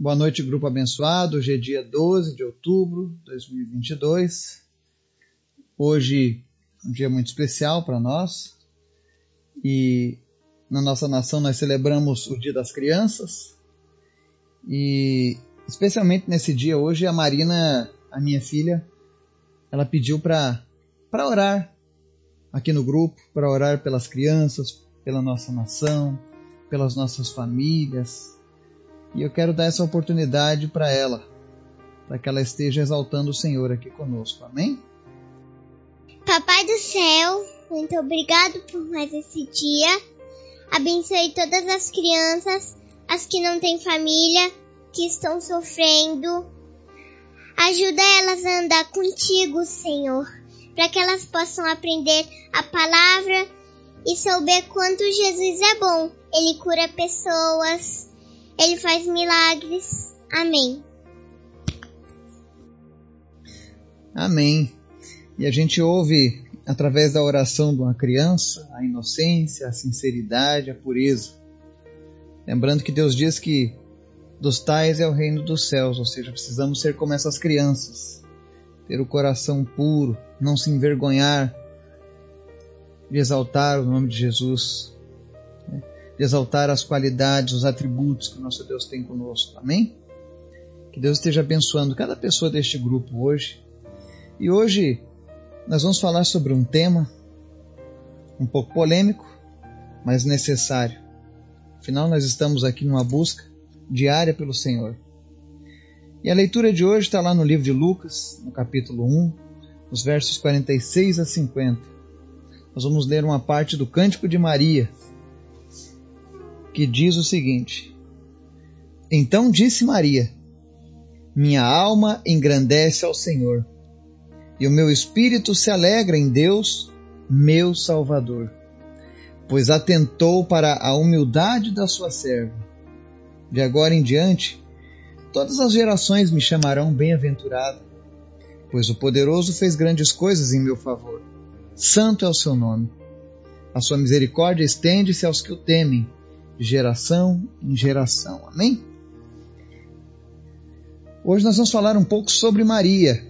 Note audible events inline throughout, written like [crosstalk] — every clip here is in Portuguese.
Boa noite, grupo abençoado. Hoje é dia 12 de outubro de 2022. Hoje um dia muito especial para nós. E na nossa nação nós celebramos o Dia das Crianças. E especialmente nesse dia hoje a Marina, a minha filha, ela pediu para para orar aqui no grupo, para orar pelas crianças, pela nossa nação, pelas nossas famílias e eu quero dar essa oportunidade para ela, para que ela esteja exaltando o Senhor aqui conosco. Amém? Papai do céu, muito obrigado por mais esse dia. Abençoe todas as crianças, as que não têm família, que estão sofrendo. Ajuda elas a andar contigo, Senhor, para que elas possam aprender a palavra e souber quanto Jesus é bom. Ele cura pessoas, ele faz milagres. Amém. Amém. E a gente ouve, através da oração de uma criança, a inocência, a sinceridade, a pureza. Lembrando que Deus diz que dos tais é o reino dos céus, ou seja, precisamos ser como essas crianças, ter o coração puro, não se envergonhar de exaltar o nome de Jesus, de exaltar as qualidades, os atributos que o nosso Deus tem conosco. Amém? Que Deus esteja abençoando cada pessoa deste grupo hoje. E hoje nós vamos falar sobre um tema um pouco polêmico, mas necessário. Afinal, nós estamos aqui numa busca diária pelo Senhor. E a leitura de hoje está lá no livro de Lucas, no capítulo 1, nos versos 46 a 50. Nós vamos ler uma parte do Cântico de Maria, que diz o seguinte: Então disse Maria: Minha alma engrandece ao Senhor, e o meu espírito se alegra em Deus, meu Salvador, pois atentou para a humildade da sua serva. De agora em diante, todas as gerações me chamarão bem-aventurado, pois o poderoso fez grandes coisas em meu favor. Santo é o seu nome. A sua misericórdia estende-se aos que o temem geração em geração. Amém? Hoje nós vamos falar um pouco sobre Maria,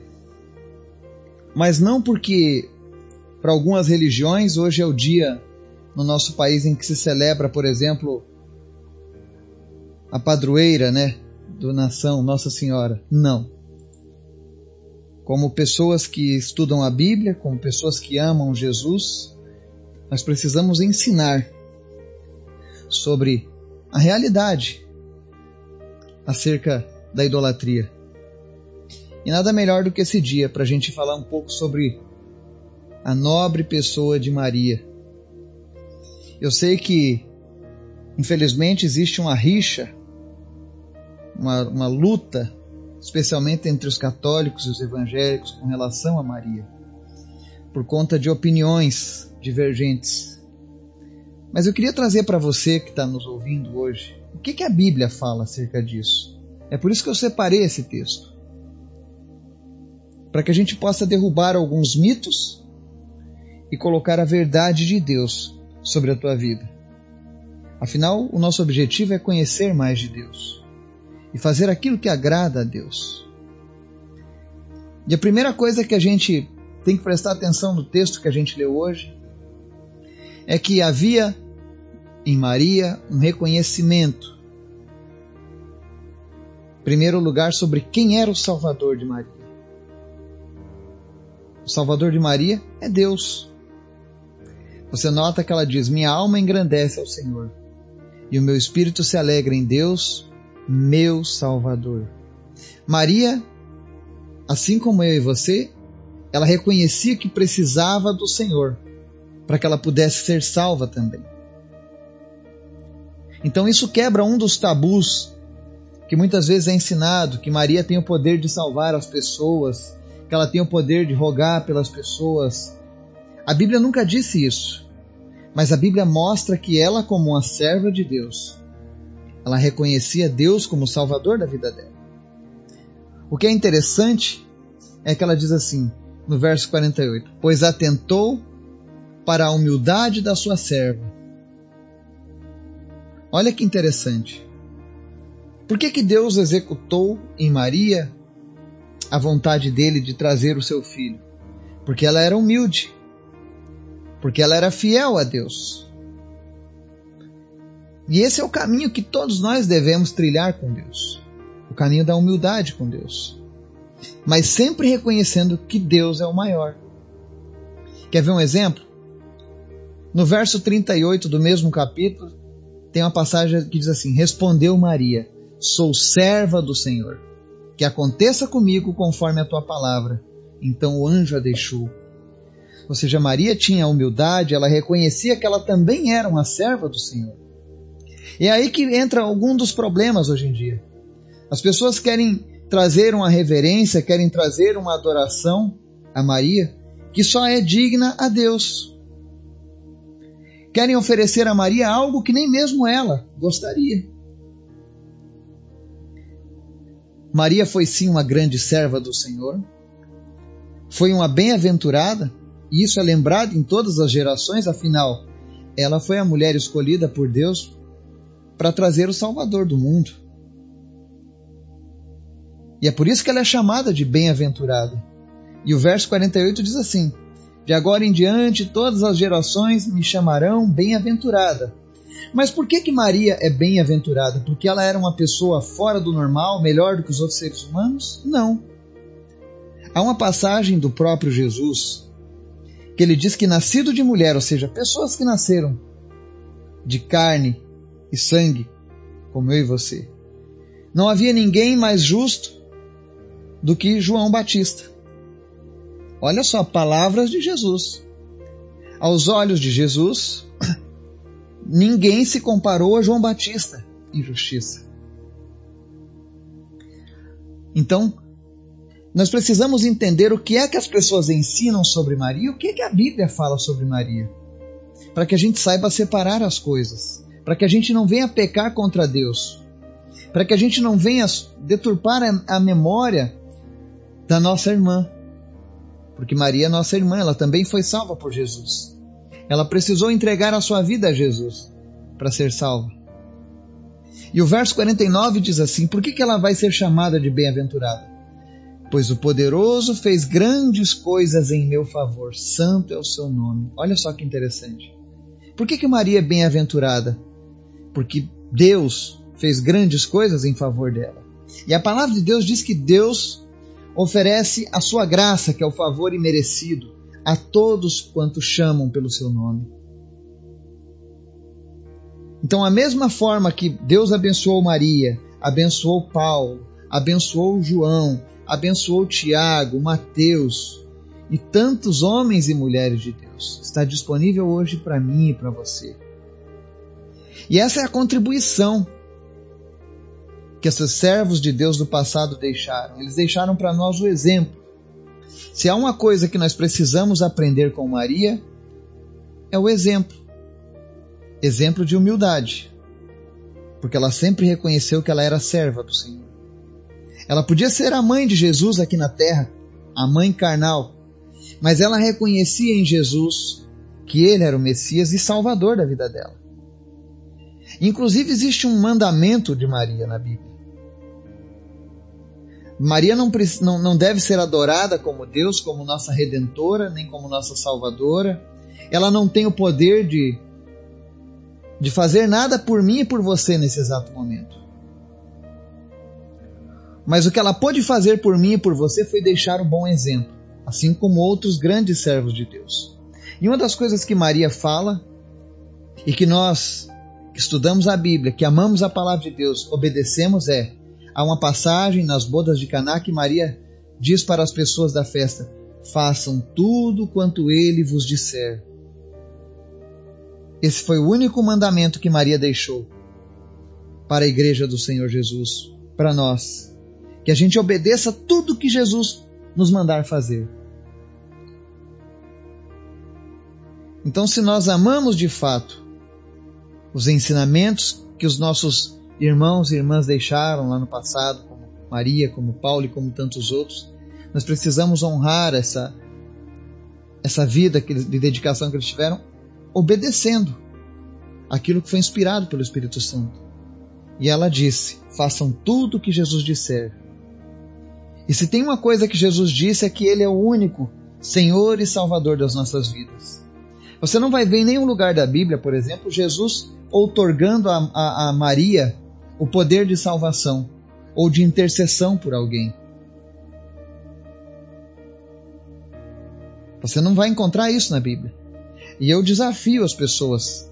mas não porque para algumas religiões hoje é o dia no nosso país em que se celebra, por exemplo, a padroeira, né, do nação Nossa Senhora. Não. Como pessoas que estudam a Bíblia, como pessoas que amam Jesus, nós precisamos ensinar sobre a realidade acerca da idolatria. E nada melhor do que esse dia para a gente falar um pouco sobre a nobre pessoa de Maria. Eu sei que, infelizmente, existe uma rixa, uma, uma luta, especialmente entre os católicos e os evangélicos, com relação a Maria, por conta de opiniões divergentes. Mas eu queria trazer para você que está nos ouvindo hoje o que, que a Bíblia fala acerca disso. É por isso que eu separei esse texto. Para que a gente possa derrubar alguns mitos e colocar a verdade de Deus sobre a tua vida. Afinal, o nosso objetivo é conhecer mais de Deus e fazer aquilo que agrada a Deus. E a primeira coisa que a gente tem que prestar atenção no texto que a gente leu hoje é que havia em Maria um reconhecimento. Em primeiro lugar, sobre quem era o Salvador de Maria. O Salvador de Maria é Deus. Você nota que ela diz: Minha alma engrandece ao Senhor, e o meu espírito se alegra em Deus, meu Salvador. Maria, assim como eu e você, ela reconhecia que precisava do Senhor para que ela pudesse ser salva também. Então isso quebra um dos tabus que muitas vezes é ensinado, que Maria tem o poder de salvar as pessoas, que ela tem o poder de rogar pelas pessoas. A Bíblia nunca disse isso, mas a Bíblia mostra que ela, como uma serva de Deus, ela reconhecia Deus como salvador da vida dela. O que é interessante é que ela diz assim, no verso 48: Pois atentou para a humildade da sua serva. Olha que interessante. Por que, que Deus executou em Maria a vontade dele de trazer o seu filho? Porque ela era humilde, porque ela era fiel a Deus. E esse é o caminho que todos nós devemos trilhar com Deus o caminho da humildade com Deus. Mas sempre reconhecendo que Deus é o maior. Quer ver um exemplo? No verso 38 do mesmo capítulo, tem uma passagem que diz assim: Respondeu Maria: Sou serva do Senhor. Que aconteça comigo conforme a tua palavra. Então o anjo a deixou. Ou seja, Maria tinha humildade, ela reconhecia que ela também era uma serva do Senhor. E é aí que entra algum dos problemas hoje em dia. As pessoas querem trazer uma reverência, querem trazer uma adoração a Maria, que só é digna a Deus. Querem oferecer a Maria algo que nem mesmo ela gostaria. Maria foi sim uma grande serva do Senhor, foi uma bem-aventurada, e isso é lembrado em todas as gerações, afinal, ela foi a mulher escolhida por Deus para trazer o Salvador do mundo. E é por isso que ela é chamada de bem-aventurada. E o verso 48 diz assim: De agora em diante todas as gerações me chamarão bem-aventurada. Mas por que que Maria é bem-aventurada? Porque ela era uma pessoa fora do normal, melhor do que os outros seres humanos? Não. Há uma passagem do próprio Jesus que ele diz que nascido de mulher, ou seja, pessoas que nasceram de carne e sangue, como eu e você, não havia ninguém mais justo do que João Batista. Olha só, palavras de Jesus. Aos olhos de Jesus, [coughs] ninguém se comparou a João Batista em justiça. Então, nós precisamos entender o que é que as pessoas ensinam sobre Maria e o que é que a Bíblia fala sobre Maria, para que a gente saiba separar as coisas, para que a gente não venha pecar contra Deus, para que a gente não venha deturpar a memória da nossa irmã. Porque Maria nossa irmã, ela também foi salva por Jesus. Ela precisou entregar a sua vida a Jesus para ser salva. E o verso 49 diz assim: Por que, que ela vai ser chamada de bem-aventurada? Pois o poderoso fez grandes coisas em meu favor, santo é o seu nome. Olha só que interessante. Por que, que Maria é bem-aventurada? Porque Deus fez grandes coisas em favor dela. E a palavra de Deus diz que Deus oferece a sua graça, que é o favor imerecido, a todos quantos chamam pelo seu nome. Então, a mesma forma que Deus abençoou Maria, abençoou Paulo, abençoou João, abençoou Tiago, Mateus e tantos homens e mulheres de Deus, está disponível hoje para mim e para você. E essa é a contribuição que esses servos de Deus do passado deixaram. Eles deixaram para nós o exemplo. Se há uma coisa que nós precisamos aprender com Maria, é o exemplo. Exemplo de humildade. Porque ela sempre reconheceu que ela era serva do Senhor. Ela podia ser a mãe de Jesus aqui na terra, a mãe carnal, mas ela reconhecia em Jesus que ele era o Messias e Salvador da vida dela. Inclusive, existe um mandamento de Maria na Bíblia. Maria não, não, não deve ser adorada como Deus, como nossa redentora, nem como nossa salvadora. Ela não tem o poder de, de fazer nada por mim e por você nesse exato momento. Mas o que ela pôde fazer por mim e por você foi deixar um bom exemplo, assim como outros grandes servos de Deus. E uma das coisas que Maria fala, e que nós estudamos a Bíblia, que amamos a palavra de Deus, obedecemos é: Há uma passagem nas bodas de Caná que Maria diz para as pessoas da festa: Façam tudo quanto ele vos disser. Esse foi o único mandamento que Maria deixou para a igreja do Senhor Jesus, para nós. Que a gente obedeça tudo que Jesus nos mandar fazer. Então, se nós amamos de fato os ensinamentos que os nossos irmãos e irmãs deixaram lá no passado, como Maria, como Paulo e como tantos outros. Nós precisamos honrar essa, essa vida de dedicação que eles tiveram, obedecendo aquilo que foi inspirado pelo Espírito Santo. E ela disse: Façam tudo o que Jesus disser. E se tem uma coisa que Jesus disse é que Ele é o único Senhor e Salvador das nossas vidas. Você não vai ver em nenhum lugar da Bíblia, por exemplo, Jesus outorgando a, a, a Maria o poder de salvação ou de intercessão por alguém. Você não vai encontrar isso na Bíblia. E eu desafio as pessoas.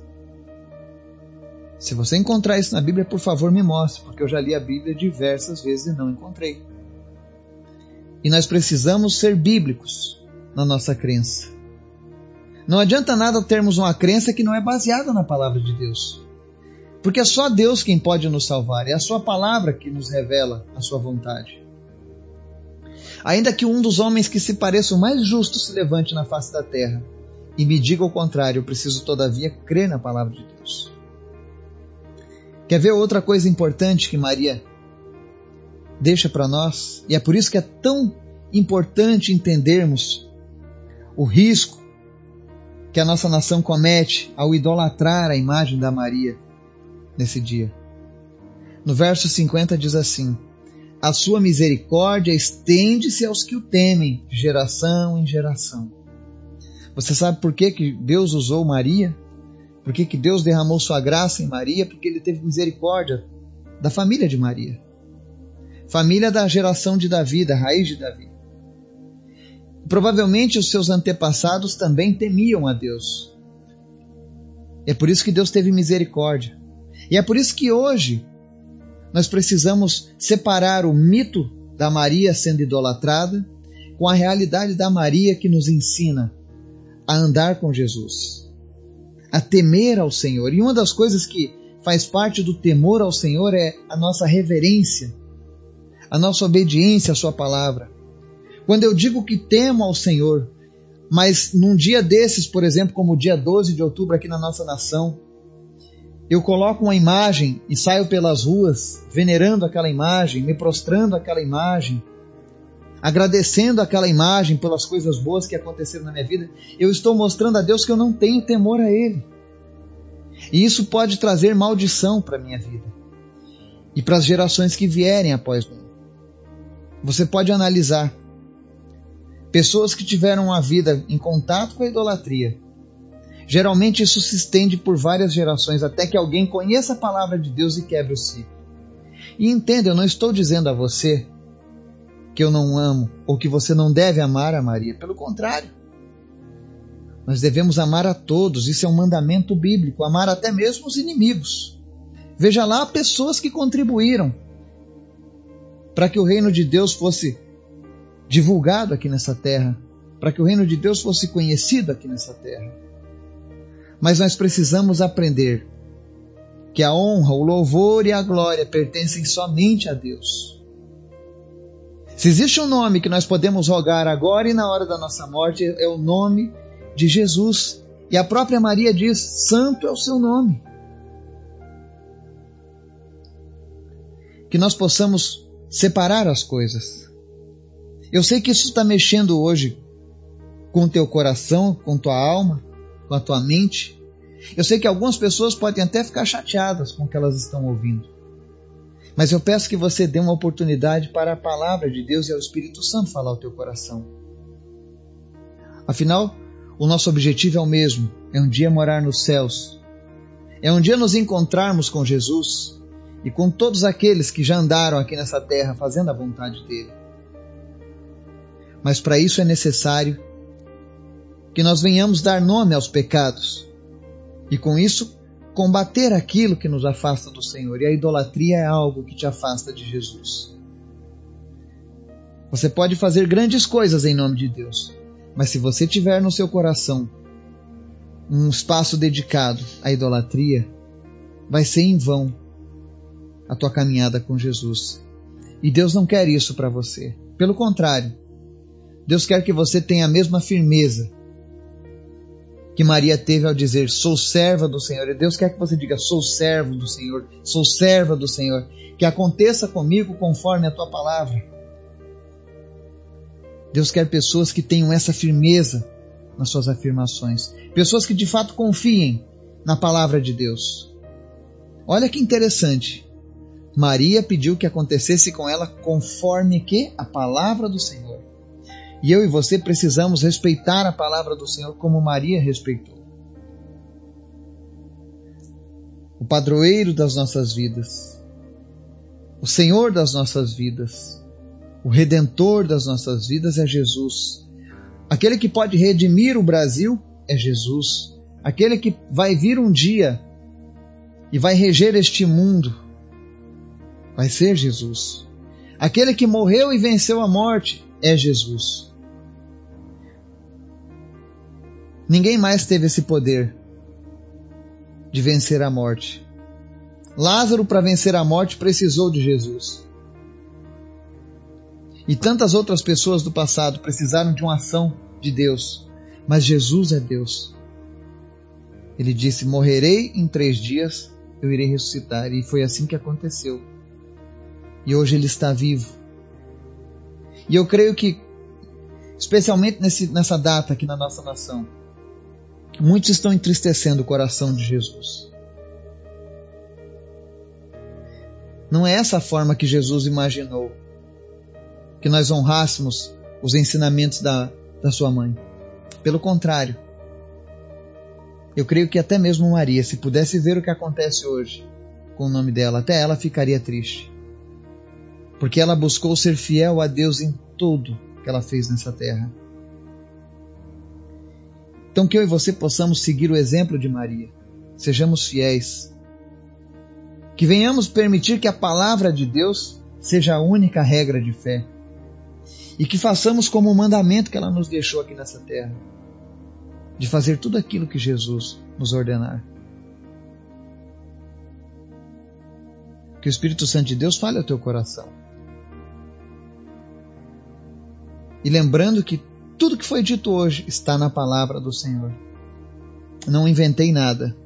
Se você encontrar isso na Bíblia, por favor, me mostre, porque eu já li a Bíblia diversas vezes e não encontrei. E nós precisamos ser bíblicos na nossa crença. Não adianta nada termos uma crença que não é baseada na palavra de Deus. Porque é só Deus quem pode nos salvar, é a Sua palavra que nos revela a Sua vontade. Ainda que um dos homens que se pareçam mais justos se levante na face da terra e me diga o contrário, eu preciso todavia crer na palavra de Deus. Quer ver outra coisa importante que Maria deixa para nós? E é por isso que é tão importante entendermos o risco que a nossa nação comete ao idolatrar a imagem da Maria nesse dia. No verso 50 diz assim: A sua misericórdia estende-se aos que o temem, de geração em geração. Você sabe por que, que Deus usou Maria? Por que, que Deus derramou sua graça em Maria? Porque ele teve misericórdia da família de Maria. Família da geração de Davi, da raiz de Davi. Provavelmente os seus antepassados também temiam a Deus. É por isso que Deus teve misericórdia. E é por isso que hoje nós precisamos separar o mito da Maria sendo idolatrada com a realidade da Maria que nos ensina a andar com Jesus, a temer ao Senhor. E uma das coisas que faz parte do temor ao Senhor é a nossa reverência, a nossa obediência à Sua palavra. Quando eu digo que temo ao Senhor, mas num dia desses, por exemplo, como o dia 12 de outubro aqui na nossa nação, eu coloco uma imagem e saio pelas ruas venerando aquela imagem, me prostrando aquela imagem, agradecendo aquela imagem pelas coisas boas que aconteceram na minha vida, eu estou mostrando a Deus que eu não tenho temor a Ele. E isso pode trazer maldição para a minha vida e para as gerações que vierem após mim. Você pode analisar pessoas que tiveram uma vida em contato com a idolatria. Geralmente isso se estende por várias gerações até que alguém conheça a palavra de Deus e quebre o ciclo. E entenda, eu não estou dizendo a você que eu não amo ou que você não deve amar a Maria. Pelo contrário. Nós devemos amar a todos, isso é um mandamento bíblico, amar até mesmo os inimigos. Veja lá pessoas que contribuíram para que o reino de Deus fosse divulgado aqui nessa terra, para que o reino de Deus fosse conhecido aqui nessa terra. Mas nós precisamos aprender que a honra, o louvor e a glória pertencem somente a Deus. Se existe um nome que nós podemos rogar agora e na hora da nossa morte, é o nome de Jesus. E a própria Maria diz: Santo é o seu nome. Que nós possamos separar as coisas. Eu sei que isso está mexendo hoje com o teu coração, com tua alma, com a tua mente. Eu sei que algumas pessoas podem até ficar chateadas com o que elas estão ouvindo. Mas eu peço que você dê uma oportunidade para a palavra de Deus e ao Espírito Santo falar ao teu coração. Afinal, o nosso objetivo é o mesmo: é um dia morar nos céus. É um dia nos encontrarmos com Jesus e com todos aqueles que já andaram aqui nessa terra fazendo a vontade dele. Mas para isso é necessário que nós venhamos dar nome aos pecados e com isso combater aquilo que nos afasta do Senhor. E a idolatria é algo que te afasta de Jesus. Você pode fazer grandes coisas em nome de Deus, mas se você tiver no seu coração um espaço dedicado à idolatria, vai ser em vão a tua caminhada com Jesus. E Deus não quer isso para você. Pelo contrário, Deus quer que você tenha a mesma firmeza que Maria teve ao dizer: Sou serva do Senhor. E Deus quer que você diga: Sou servo do Senhor, sou serva do Senhor. Que aconteça comigo conforme a tua palavra. Deus quer pessoas que tenham essa firmeza nas suas afirmações, pessoas que de fato confiem na palavra de Deus. Olha que interessante. Maria pediu que acontecesse com ela conforme que a palavra do Senhor. E eu e você precisamos respeitar a palavra do Senhor como Maria respeitou. O padroeiro das nossas vidas, o Senhor das nossas vidas, o redentor das nossas vidas é Jesus. Aquele que pode redimir o Brasil é Jesus. Aquele que vai vir um dia e vai reger este mundo vai ser Jesus. Aquele que morreu e venceu a morte é Jesus. Ninguém mais teve esse poder de vencer a morte. Lázaro, para vencer a morte, precisou de Jesus. E tantas outras pessoas do passado precisaram de uma ação de Deus. Mas Jesus é Deus. Ele disse: Morrerei em três dias, eu irei ressuscitar. E foi assim que aconteceu. E hoje ele está vivo. E eu creio que, especialmente nesse, nessa data aqui na nossa nação, muitos estão entristecendo o coração de Jesus. Não é essa a forma que Jesus imaginou que nós honrássemos os ensinamentos da, da sua mãe. Pelo contrário, eu creio que até mesmo Maria, se pudesse ver o que acontece hoje com o nome dela, até ela ficaria triste. Porque ela buscou ser fiel a Deus em tudo que ela fez nessa terra. Então, que eu e você possamos seguir o exemplo de Maria. Sejamos fiéis. Que venhamos permitir que a palavra de Deus seja a única regra de fé. E que façamos como o mandamento que ela nos deixou aqui nessa terra de fazer tudo aquilo que Jesus nos ordenar. Que o Espírito Santo de Deus fale ao teu coração. E lembrando que tudo que foi dito hoje está na palavra do Senhor. Não inventei nada,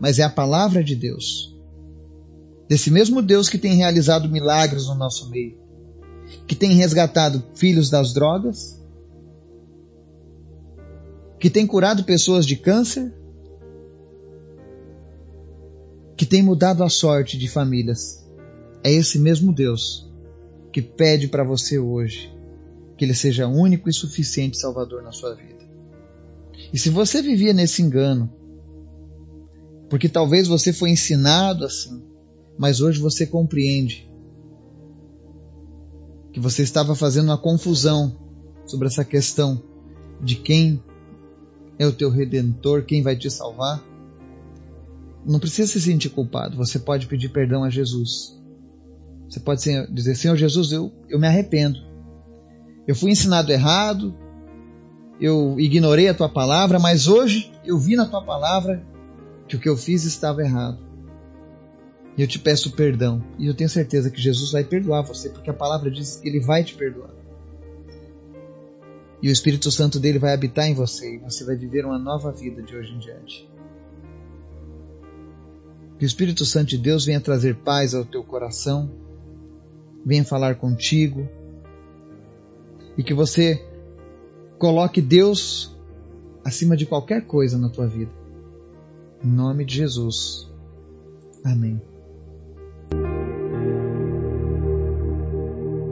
mas é a palavra de Deus. Desse mesmo Deus que tem realizado milagres no nosso meio, que tem resgatado filhos das drogas, que tem curado pessoas de câncer, que tem mudado a sorte de famílias. É esse mesmo Deus que pede para você hoje que Ele seja único e suficiente Salvador na sua vida. E se você vivia nesse engano, porque talvez você foi ensinado assim, mas hoje você compreende que você estava fazendo uma confusão sobre essa questão de quem é o teu redentor, quem vai te salvar. Não precisa se sentir culpado, você pode pedir perdão a Jesus. Você pode dizer: Senhor Jesus, eu, eu me arrependo. Eu fui ensinado errado, eu ignorei a tua palavra, mas hoje eu vi na tua palavra que o que eu fiz estava errado. E eu te peço perdão. E eu tenho certeza que Jesus vai perdoar você, porque a palavra diz que ele vai te perdoar. E o Espírito Santo dele vai habitar em você e você vai viver uma nova vida de hoje em diante. Que o Espírito Santo de Deus venha trazer paz ao teu coração, venha falar contigo, e que você coloque Deus acima de qualquer coisa na tua vida. Em nome de Jesus. Amém.